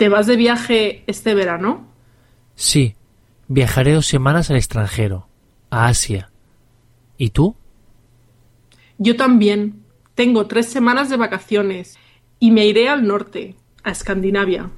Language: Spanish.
¿Te vas de viaje este verano? Sí, viajaré dos semanas al extranjero, a Asia. ¿Y tú? Yo también. Tengo tres semanas de vacaciones y me iré al norte, a Escandinavia.